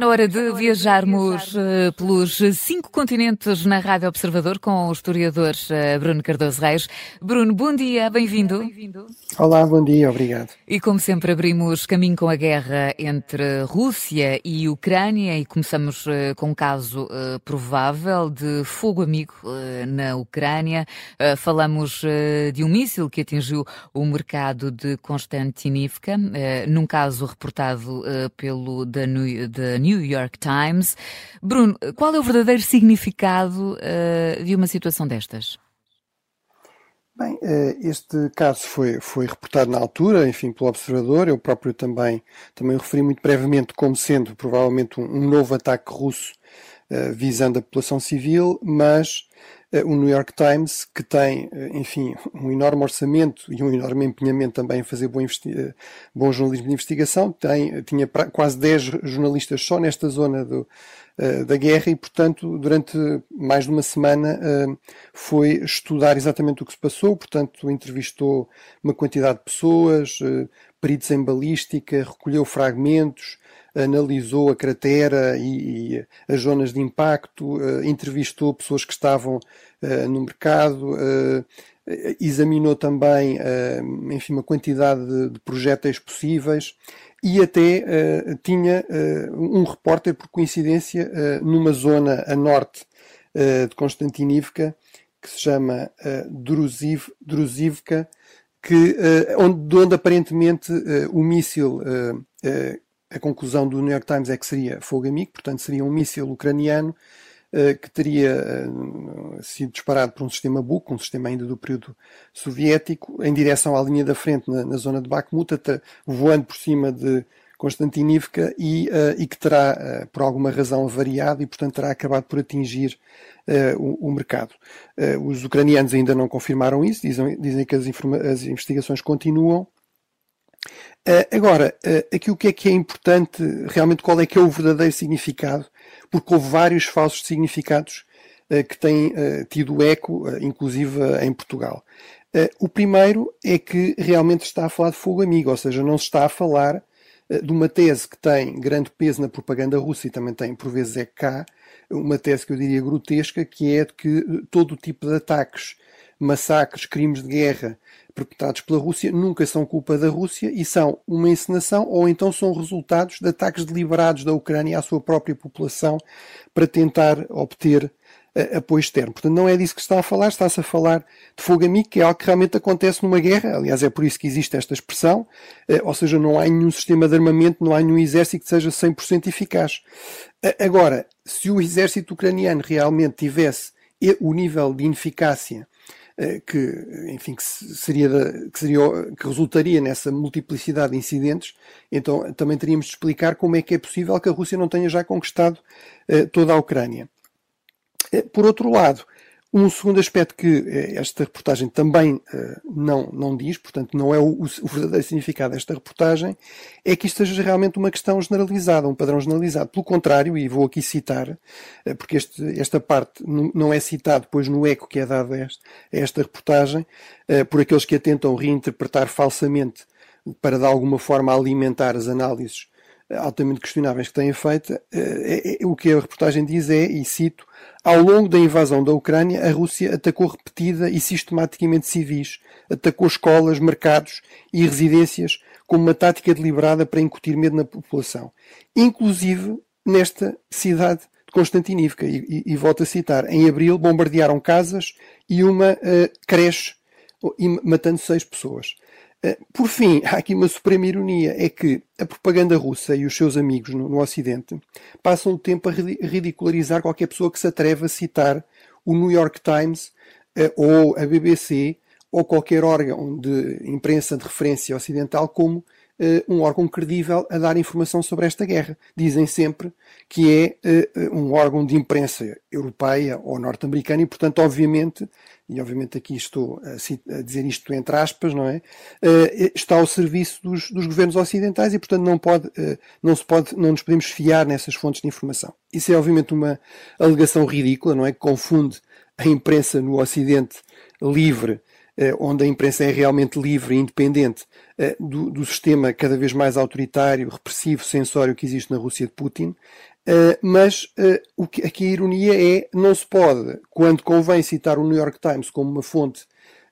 na hora de viajarmos uh, pelos cinco continentes na Rádio Observador com o historiador uh, Bruno Cardoso Reis. Bruno, bom dia, bem-vindo. Olá, bom dia, obrigado. E como sempre abrimos caminho com a guerra entre Rússia e Ucrânia e começamos uh, com um caso provável de fogo amigo na Ucrânia. falamos de um míssil que atingiu o mercado de Konstantinivka, num caso reportado pelo da The New York Times. Bruno, qual é o verdadeiro significado uh, de uma situação destas? Bem, eh, este caso foi, foi reportado na altura, enfim, pelo observador. Eu próprio também, também referi muito brevemente como sendo provavelmente um, um novo ataque russo uh, visando a população civil, mas o New York Times, que tem, uh, enfim, um enorme orçamento e um enorme empenhamento também em fazer bom, bom jornalismo de investigação, tem, tinha quase 10 jornalistas só nesta zona do, da guerra e, portanto, durante mais de uma semana foi estudar exatamente o que se passou, portanto, entrevistou uma quantidade de pessoas, peritos em balística, recolheu fragmentos, analisou a cratera e, e as zonas de impacto, uh, entrevistou pessoas que estavam uh, no mercado, uh, examinou também, enfim, uma quantidade de, de projéteis possíveis e até tinha um repórter, por coincidência, numa zona a norte de Konstantinivka, que se chama Druziv, Druzivka, que, onde, de onde aparentemente o míssil a conclusão do New York Times é que seria fogo amigo, portanto seria um míssil ucraniano uh, que teria uh, sido disparado por um sistema Buk, um sistema ainda do período soviético, em direção à linha da frente na, na zona de Bakhmut, voando por cima de Konstantinivka e, uh, e que terá, por alguma razão, variado e, portanto, terá acabado por atingir o, o, mercado. os ucranianos ainda não confirmaram isso, dizem, dizem que as, as investigações continuam, agora, uh, aqui o que é que é importante, realmente qual é que é o verdadeiro significado, porque houve vários falsos significados uh, que têm tido eco, inclusive em Portugal. o primeiro é que realmente está a falar de fogo amigo, ou seja, não se está a falar de uma tese que tem grande peso na propaganda russa e também tem, por vezes, é cá, uma tese que eu diria grotesca, que é de que todo o tipo de ataques, massacres, crimes de guerra perpetrados pela Rússia nunca são culpa da Rússia e são uma encenação ou então são resultados de ataques deliberados da Ucrânia à sua própria população para tentar obter uh, apoio externo. Portanto, não é disso que se está a falar, está-se a falar de fogo amigo, que é algo que realmente acontece numa guerra. Aliás, é por isso que existe esta expressão, uh, ou seja, não há nenhum sistema de armamento, não há nenhum exército que seja 100% eficaz. Uh, agora, se o exército ucraniano realmente tivesse o nível de ineficácia eh, que, enfim, que seria, que seria, que resultaria nessa multiplicidade de incidentes, então também teríamos de explicar como é que é possível que a Rússia não tenha já conquistado uh, toda a Ucrânia. Uh, por outro lado, um segundo aspecto que eh, esta reportagem também uh, não, não diz, portanto, não é o, o, verdadeiro significado desta reportagem, é que isto seja realmente uma questão generalizada, um padrão generalizado. Pelo contrário, e vou aqui citar, uh, porque este, esta parte não é citada depois no eco que é dado a esta, a esta reportagem, por aqueles que a tentam reinterpretar falsamente para de alguma forma alimentar as análises altamente questionáveis que têm feito, é, é, o que a reportagem diz é, e cito, ao longo da invasão da Ucrânia, a Rússia atacou repetida e sistematicamente civis, atacou escolas, mercados e residências como uma tática deliberada para incutir medo na população, inclusive nesta cidade de Constantinivka. E, e, e volto a citar, em abril bombardearam casas e uma uh, creche, matando seis pessoas. Eh, por fim, há aqui uma suprema ironia, é que a propaganda russa e os seus amigos no, no Ocidente passam o tempo a ridicularizar qualquer pessoa que se atreve a citar o New York Times eh, ou a BBC ou qualquer órgão de imprensa de referência ocidental como uh, um órgão credível a dar informação sobre esta guerra. Dizem sempre que é um órgão de imprensa europeia ou norte-americana e, portanto, obviamente, e obviamente aqui estou a, dizer isto entre aspas, não é? Uh, está ao serviço dos, dos, governos ocidentais e, portanto, não, pode, não, se pode, não nos podemos fiar nessas fontes de informação. Isso é, obviamente, uma alegação ridícula, não é? Que confunde a imprensa no Ocidente livre eh, onde a imprensa é realmente livre e independente eh, do, do, sistema cada vez mais autoritário, repressivo, censório que existe na Rússia de Putin, Uh, mas uh, o que, aqui a ironia é não se pode, quando convém citar o New York Times como uma fonte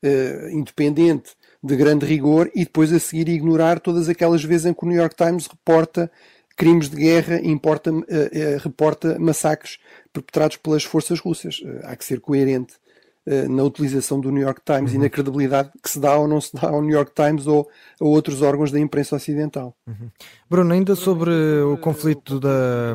uh, independente de grande rigor e depois a seguir ignorar todas aquelas vezes em que o New York Times reporta crimes de guerra importa, reporta massacres perpetrados pelas forças russas. há que ser coerente eh, na utilização do New York Times uhum. e na credibilidade que se dá ou não se dá ao New York Times ou a outros órgãos da imprensa ocidental. Uhum. Bruno, ainda sobre o conflito da,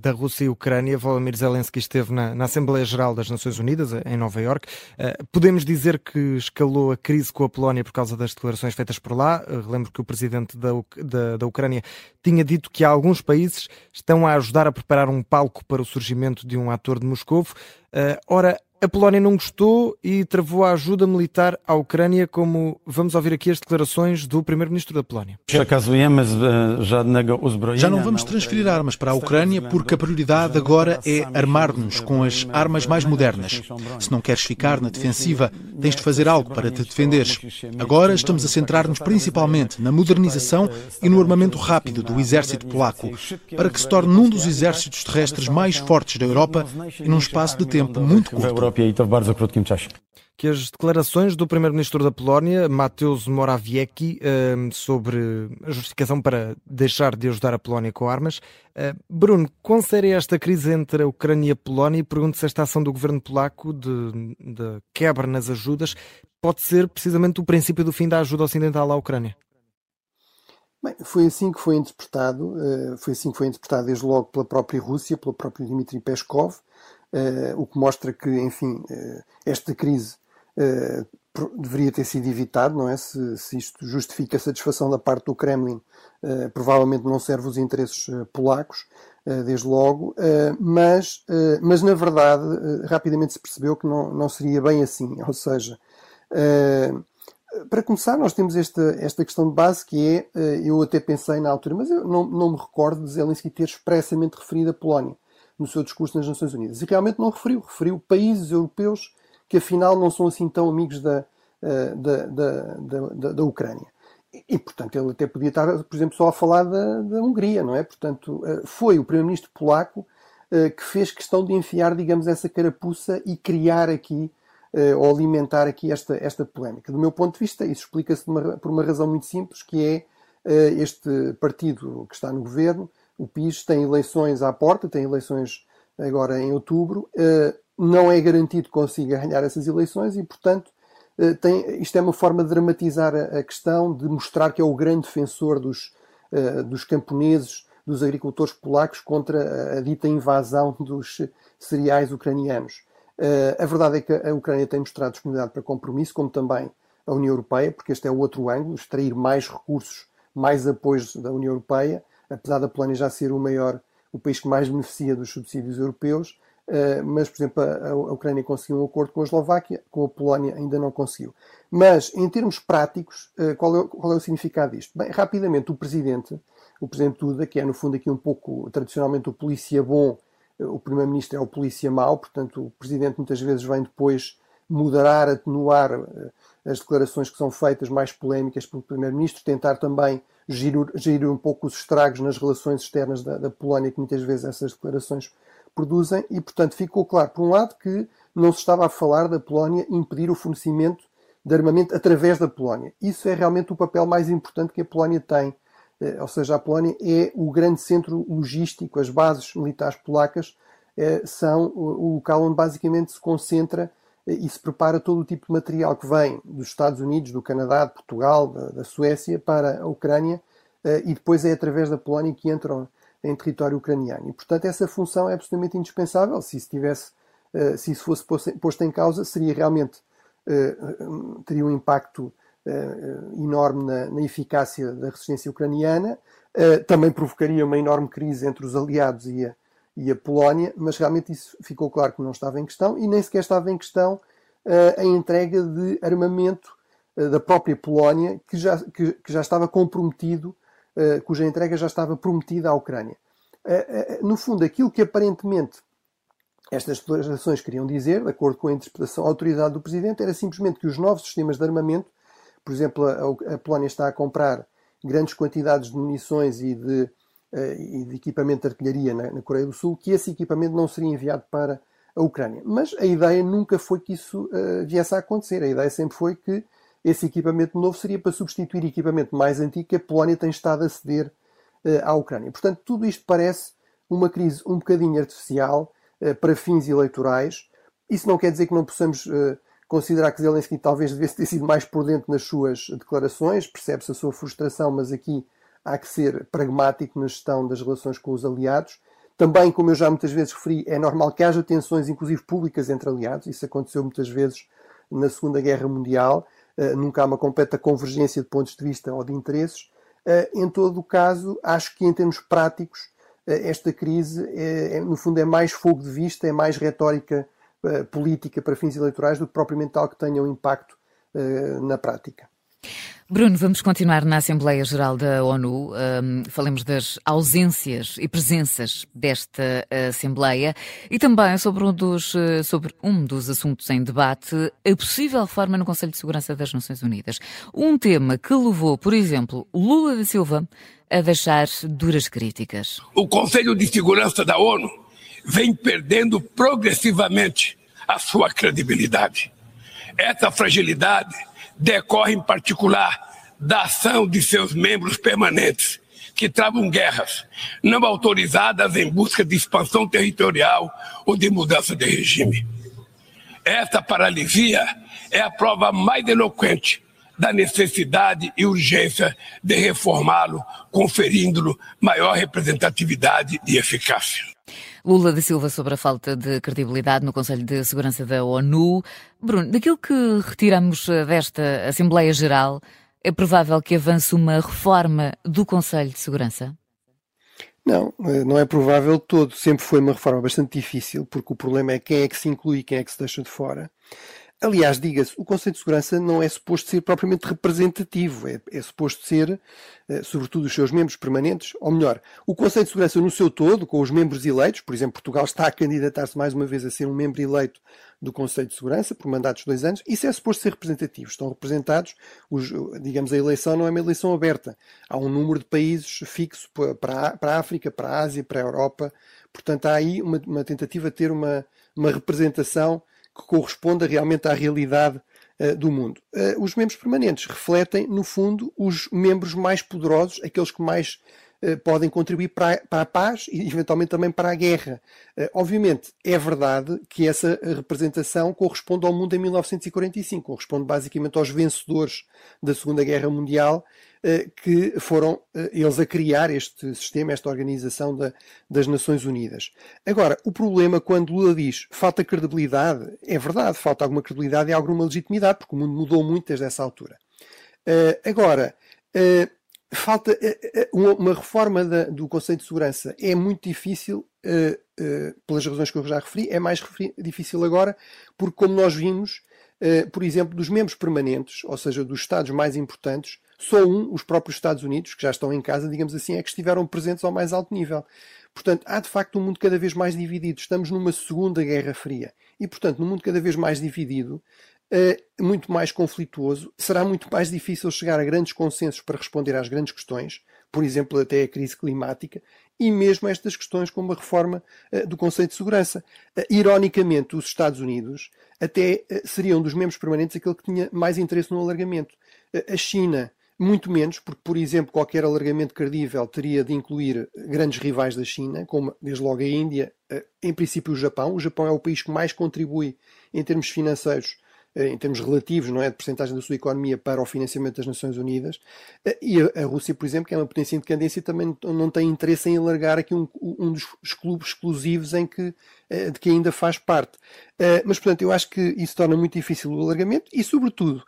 da Rússia e Ucrânia, Volodymyr Zelensky esteve na, na Assembleia Geral das Nações Unidas, em Nova Iorque. Uh, podemos dizer que escalou a crise com a Polónia por causa das declarações feitas por lá. Uh, lembro que o presidente da, da, da Ucrânia tinha dito que alguns países estão a ajudar a preparar um palco para o surgimento de um ator de Moscovo. Ora, a Polónia não gostou e travou a ajuda militar à Ucrânia, como vamos ouvir aqui as declarações do primeiro-ministro da Polónia. Já não vamos transferir armas para a Ucrânia porque a prioridade agora é armar-nos com as armas mais modernas. Se não queres ficar na defensiva, tens de fazer algo para te defenderes. Agora estamos a centrar-nos principalmente na modernização e no armamento rápido do exército polaco, para que se torne um dos exércitos terrestres mais fortes da Europa e num espaço de tempo muito curto. Europie i to w bardzo krótkim czasie que as declarações do primeiro-ministro da Polónia, Mateusz Morawiecki, ehm, sobre a justificação para deixar de ajudar a Polónia com armas. Eh, Bruno, quão séria é esta crise entre a Ucrânia e a Polónia? E pergunto se esta ação do governo polaco de, de quebra nas ajudas pode ser precisamente o princípio do fim da ajuda ocidental à Ucrânia. Bem, foi assim que foi interpretado, eh, foi assim que foi interpretado desde logo pela própria Rússia, pelo próprio Dmitry Peskov, o que mostra que, enfim, eh, esta crise eh, deveria ter sido evitado, não é? Se, se, isto justifica a satisfação da parte do Kremlin, provavelmente não serve os interesses polacos, desde logo, mas, mas na verdade rapidamente se percebeu que não, não seria bem assim, ou seja, para começar, nós temos esta, esta questão de base que é, eu até pensei na altura, mas eu não, não me recordo de Zelensky ter expressamente referido a Polónia no seu discurso nas Nações Unidas. E realmente não referiu. Referiu países europeus que afinal não são assim tão amigos da, eh, da, da, da, da Ucrânia. E, e, portanto, ele até podia estar, por exemplo, só a falar da, da Hungria, não é? Portanto, eh, foi o primeiro-ministro polaco eh, que fez questão de enfiar, digamos, essa carapuça e criar aqui, ou alimentar aqui esta, esta polémica. Do meu ponto de vista, isso explica-se por uma razão muito simples, que é este partido que está no governo o PIS tem eleições à porta, tem eleições agora em outubro. Eh, não é garantido que consiga ganhar essas eleições e, portanto, eh, tem, isto é uma forma de dramatizar a, questão, de mostrar que é o grande defensor dos, eh, dos camponeses, dos agricultores polacos contra a dita invasão dos cereais ucranianos. A verdade é que a Ucrânia tem mostrado disponibilidade para compromisso, como também a União Europeia, porque este é o outro ângulo, extrair mais recursos, mais apoios da União Europeia apesar da Polónia já ser o maior, o país que mais beneficia dos subsídios europeus, eh, mas, por exemplo, a, Ucrânia conseguiu um acordo com a Eslováquia, com a Polónia ainda não conseguiu. Mas, em termos práticos, eh, qual é, qual é o significado disto? Bem, rapidamente, o Presidente, o Presidente Duda, que é, no fundo, aqui um pouco, tradicionalmente, o polícia bom, eh, o Primeiro-Ministro é o polícia mau, portanto, o Presidente muitas vezes vem depois moderar, atenuar as declarações que são feitas mais polémicas pelo Primeiro-Ministro, tentar também gerir, um pouco os estragos nas relações externas da, da Polónia que muitas vezes essas declarações produzem e, portanto, ficou claro, por um lado, que não se estava a falar da Polónia impedir o fornecimento de armamento através da Polónia. Isso é realmente o papel mais importante que a Polónia tem. Eh, ou seja, a Polónia é o grande centro logístico, as bases militares polacas eh, são o local onde basicamente se concentra e se prepara todo o tipo de material que vem dos Estados Unidos, do Canadá, de Portugal, da, da Suécia para a Ucrânia eh, e depois é através da Polónia que entram em território ucraniano. E, portanto, essa função é absolutamente indispensável. Se isso, tivesse, eh, se isso fosse posto em causa, seria realmente eh, teria um impacto enorme na, na eficácia da resistência ucraniana, também provocaria uma enorme crise entre os aliados e a, e a Polónia, mas realmente isso ficou claro que não estava em questão e nem sequer estava em questão uh, a entrega de armamento uh, da própria Polónia, que já, que, que já estava comprometido, uh, cuja entrega já estava prometida à Ucrânia. no fundo, aquilo que aparentemente estas declarações queriam dizer, de acordo com a interpretação, a autoridade do Presidente, era simplesmente que os novos sistemas de armamento, por exemplo, a, a Polónia está a comprar grandes quantidades de munições e de e de equipamento de artilharia na, na, Coreia do Sul, que esse equipamento não seria enviado para a Ucrânia. Mas a ideia nunca foi que isso viesse a acontecer. A ideia sempre foi que esse equipamento novo seria para substituir equipamento mais antigo que a Polónia tem estado a ceder à Ucrânia. Portanto, tudo isto parece uma crise um bocadinho artificial para fins eleitorais. Isso não quer dizer que não possamos considerar que Zelensky talvez devesse ter sido mais por dentro nas suas declarações, percebe-se a sua frustração, mas aqui há que ser pragmático na gestão das relações com os aliados. Também, como eu já muitas vezes referi, é normal que haja tensões, inclusive públicas, entre aliados. Isso aconteceu muitas vezes na Segunda Guerra Mundial. Uh, nunca há uma completa convergência de pontos de vista ou de interesses. Uh, em todo o caso, acho que em termos práticos, uh, esta crise, é, é, no fundo, é mais fogo de vista, é mais retórica política para fins eleitorais do que propriamente tal que tenha um impacto na prática. Bruno, vamos continuar na Assembleia Geral da ONU. Um, falemos das ausências e presenças desta Assembleia e também sobre um, dos, eh, sobre um dos assuntos em debate, a possível reforma no Conselho de Segurança das Nações Unidas. Um tema que levou, por exemplo, Lula da Silva a deixar duras críticas. O Conselho de Segurança da ONU vem perdendo progressivamente a sua credibilidade. Essa fragilidade decorre, em particular, da ação de seus membros permanentes, que travam guerras não autorizadas em busca de expansão territorial ou de mudança de regime. Essa paralisia é a prova mais eloquente da necessidade e urgência de reformá-lo, conferindo-lhe maior representatividade e eficácia. Lula da Silva sobre a falta de credibilidade no Conselho de Segurança da ONU. Bruno, daquilo que retiramos eh, desta Assembleia Geral, é provável que avance uma reforma do Conselho de Segurança? Não, eh, não é provável todo. Sempre foi uma reforma bastante difícil, porque o problema é quem é que se inclui e quem é que se deixa de fora. Aliás, diga-se, o Conselho de Segurança não é suposto ser propriamente representativo, é, é suposto ser, eh, sobretudo, os seus membros permanentes, ou melhor, o Conselho de Segurança no seu todo, com os membros eleitos, por exemplo, Portugal está a candidatar-se mais uma vez a ser um membro eleito do Conselho de Segurança por mandatos de dois anos, isso é suposto ser representativo. Estão representados, os, digamos, a eleição não é uma eleição aberta. Há um número de países fixo para a, para a África, para a Ásia, para a Europa. Portanto, há aí uma, uma tentativa de ter uma, uma representação que corresponda realmente à realidade uh, do mundo. Uh, os membros permanentes refletem, no fundo, os membros mais poderosos, aqueles que mais podem contribuir para a, para a, paz e, eventualmente, também para a guerra. obviamente, é verdade que essa representação corresponde ao mundo em 1945, corresponde basicamente aos vencedores da Segunda Guerra Mundial eh, que foram eh, eles a criar este sistema, esta organização da, das Nações Unidas. Agora, o problema quando Lula diz falta credibilidade, é verdade, falta alguma credibilidade e alguma legitimidade, porque o mundo mudou muito desde essa altura. Agora, falta uh, uma reforma da, do Conselho de Segurança é muito difícil, pelas razões que eu já referi, é mais difícil agora, porque como nós vimos, por exemplo, dos membros permanentes, ou seja, dos Estados mais importantes, só um, os próprios Estados Unidos, que já estão em casa, digamos assim, é que estiveram presentes ao mais alto nível. Portanto, há de facto um mundo cada vez mais dividido. Estamos numa segunda Guerra Fria. E, portanto, num mundo cada vez mais dividido, uh, muito mais conflituoso, será muito mais difícil chegar a grandes consensos para responder às grandes questões, por exemplo, até a crise climática, e mesmo estas questões como a reforma uh, do Conceito de Segurança. Uh, ironicamente, os Estados Unidos até seriam dos membros permanentes aquele que tinha mais interesse no alargamento. a China muito menos, porque, por exemplo, qualquer alargamento credível teria de incluir grandes rivais da China, como desde logo a Índia, em princípio o Japão. O Japão é o país que mais contribui em termos financeiros, em termos relativos, não é, de porcentagem da sua economia para o financiamento das Nações Unidas. Eh, e a Rússia, por exemplo, que é uma potência independência, também não tem interesse em alargar aqui um, um dos clubes exclusivos em que, de que ainda faz parte. Mas, portanto, eu acho que isso torna muito difícil o alargamento e, sobretudo,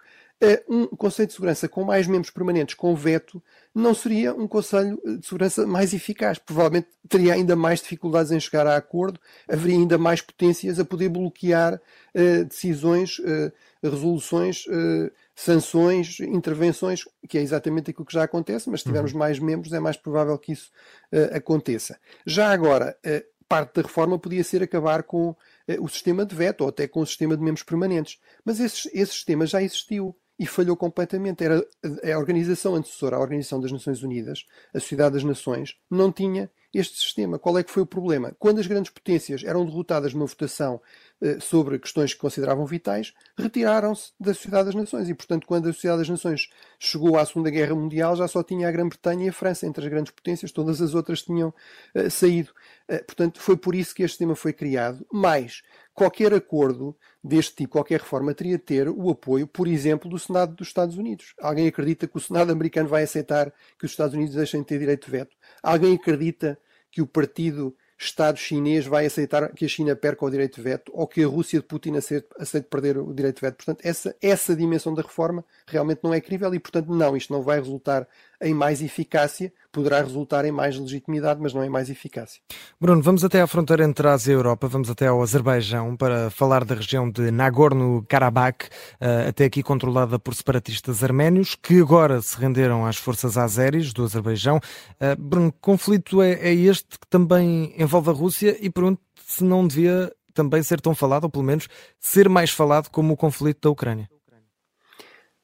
um Conselho de Segurança com mais membros permanentes com veto não seria um Conselho de Segurança mais eficaz. Provavelmente teria ainda mais dificuldades em chegar a acordo, haveria ainda mais potências a poder bloquear uh, decisões, uh, resoluções, uh, sanções, intervenções, que é exatamente aquilo que já acontece, mas se tivermos uhum. mais membros é mais provável que isso aconteça. Já agora, parte da reforma podia ser acabar com o sistema de veto ou até com o sistema de membros permanentes. Mas esse, esse sistema já existiu e falhou completamente. Era a organização antecessora à Organização das Nações Unidas, a Sociedade das Nações, não tinha este sistema. Qual é que foi o problema? Quando as grandes potências eram derrotadas numa votação eh, sobre questões que consideravam vitais, retiraram-se da Sociedade das Nações. E, portanto, quando a Sociedade das Nações chegou à Segunda Guerra Mundial, já só tinha a Grã-Bretanha e a França entre as grandes potências, todas as outras tinham uh, saído. Uh, portanto, foi por isso que este sistema foi criado. Mas qualquer acordo deste tipo, qualquer reforma, teria de ter o apoio, por exemplo, do Senado dos Estados Unidos. Alguém acredita que o Senado americano vai aceitar que os Estados Unidos deixem de ter direito de veto? Alguém acredita que o Partido Estado chinês vai aceitar que a China perca o direito de veto ou que a Rússia de Putin aceite, perder o direito de veto. Portanto, essa, essa dimensão da reforma realmente não é crível e, portanto, não, isto não vai resultar em mais eficácia, poderá resultar em mais legitimidade, mas não em mais eficácia. Bruno, vamos até à fronteira entre a Ásia e a Europa, vamos até ao Azerbaijão para falar da região de Nagorno-Karabakh, eh, até aqui controlada por separatistas arménios, que agora se renderam às forças azeris do Azerbaijão. Eh, Bruno, conflito é, é este que também envolve a Rússia e pergunto se não devia também ser tão falado, ou pelo menos ser mais falado como o conflito da Ucrânia.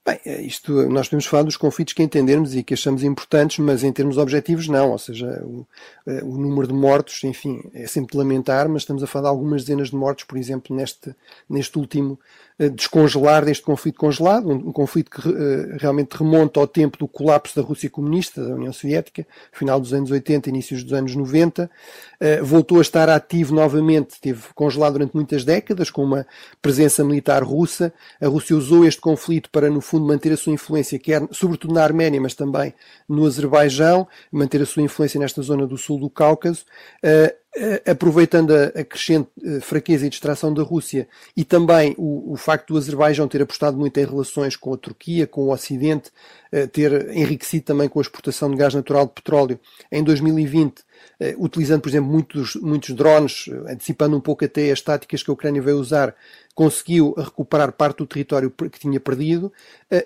Bem, é isto, nós podemos falar dos conflitos que entendermos e que achamos importantes, mas em termos objetivos não, ou seja, o, eh, o, número de mortos, enfim, é sempre de lamentar, mas estamos a falar de algumas dezenas de mortos, por exemplo, neste, neste último descongelar deste conflito congelado, um, um conflito que uh, realmente remonta ao tempo do colapso da Rússia comunista, da União Soviética, final dos anos 80, inícios dos anos 90, uh, voltou a estar ativo novamente, teve congelado durante muitas décadas, com uma presença militar russa. A Rússia usou este conflito para, no fundo, manter a sua influência, quer sobretudo na Arménia, mas também no Azerbaijão, manter a sua influência nesta zona do sul do Cáucaso. Uh, aproveitando a, crescente eh, fraqueza e distração da Rússia e também o, o, facto do Azerbaijão ter apostado muito em relações com a Turquia, com o Ocidente, eh, ter enriquecido também com a exportação de gás natural de petróleo em 2020, eh, utilizando, por exemplo, muitos, muitos drones, antecipando um pouco até as táticas que a Ucrânia veio usar, conseguiu recuperar parte do território que tinha perdido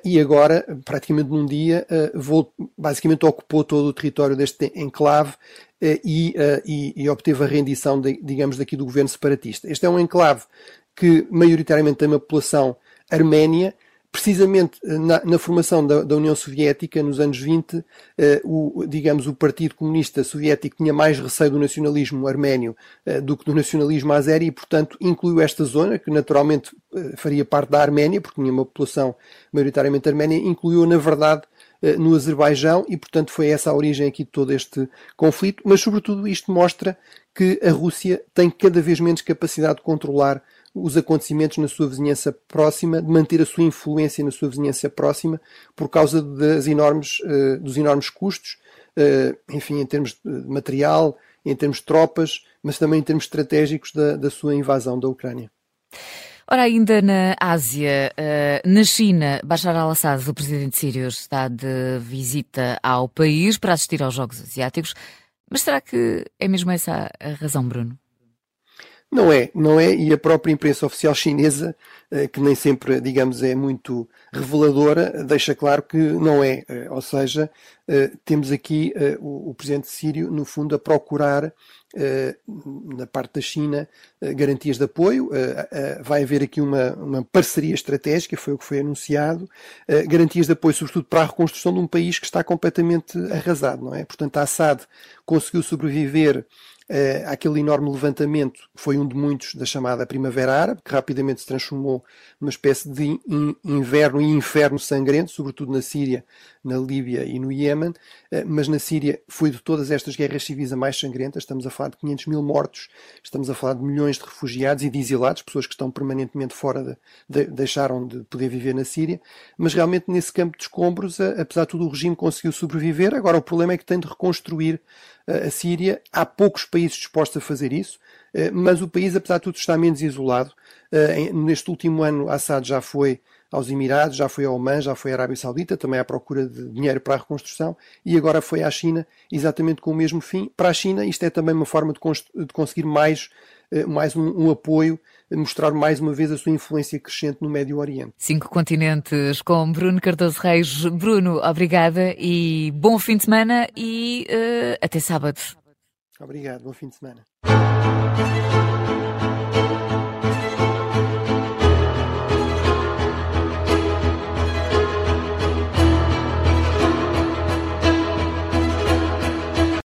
e agora, praticamente num dia, basicamente ocupou todo o território deste enclave eh, e, eh, e, e, obteve a rendição, de, digamos, daqui do governo separatista. Este é um enclave que maioritariamente tem uma população arménia, precisamente eh, na, na formação da, da, União Soviética nos anos 20, eh, o, digamos, o Partido Comunista Soviético tinha mais receio do nacionalismo arménio eh, do que do nacionalismo azeri e, portanto, incluiu esta zona, que naturalmente eh, faria parte da Arménia, porque tinha uma população maioritariamente arménia, incluiu, na verdade, eh, no Azerbaijão e, portanto, foi essa a origem aqui de todo este conflito. Mas, sobretudo, isto mostra que a Rússia tem cada vez menos capacidade de controlar os acontecimentos na sua vizinhança próxima, de manter a sua influência na sua vizinhança próxima, por causa das enormes, uh, dos enormes custos, uh, enfim, em termos de material, em termos de tropas, mas também em termos estratégicos da, da sua invasão da Ucrânia. Ora, ainda na Ásia, uh, na China, Bashar al-Assad, o presidente sírio, está de visita ao país para assistir aos Jogos Asiáticos. Mas será que é mesmo essa a razão, Bruno? Não é, não é, e a própria imprensa oficial chinesa, uh, que nem sempre, digamos, é muito reveladora, deixa claro que não é. Uh, ou seja, temos aqui o, presidente sírio, no fundo, a procurar eh, na parte da China, eh, garantias de apoio. Eh, vai haver aqui uma, uma parceria estratégica, foi o que foi anunciado. Garantias de apoio, sobretudo, para a reconstrução de um país que está completamente arrasado, não é? Portanto, a Assad conseguiu sobreviver uh, aquele enorme levantamento foi um de muitos da chamada Primavera Árabe, que rapidamente se transformou numa espécie de in inverno e inferno sangrento, sobretudo na Síria, na Líbia e no Iémen, uh, mas na Síria foi de todas estas guerras civis a mais sangrenta, estamos a falar de 500 mil mortos, estamos a falar de milhões de refugiados e de exilados, pessoas que estão permanentemente fora, de, de, deixaram de poder viver na Síria, mas realmente nesse campo de escombros, apesar de tudo, o regime conseguiu sobreviver, agora o problema é que tem de reconstruir a Síria. Há poucos países dispostos a fazer isso, eh, mas o país, apesar de tudo, está menos isolado. Eh, neste último ano, Assad já foi aos Emirados, já foi ao Oman, já foi à Arábia Saudita, também à procura de dinheiro para a reconstrução, e agora foi à China, exatamente com o mesmo fim. Para a China, isto é também uma forma de, de conseguir mais eh, mais um, um, apoio, mostrar mais uma vez a sua influência crescente no Médio Oriente. Cinco continentes com Bruno Cardoso Reis. Bruno, obrigada e bom fim de semana e uh, até sábado. Obrigado, bom fim de semana.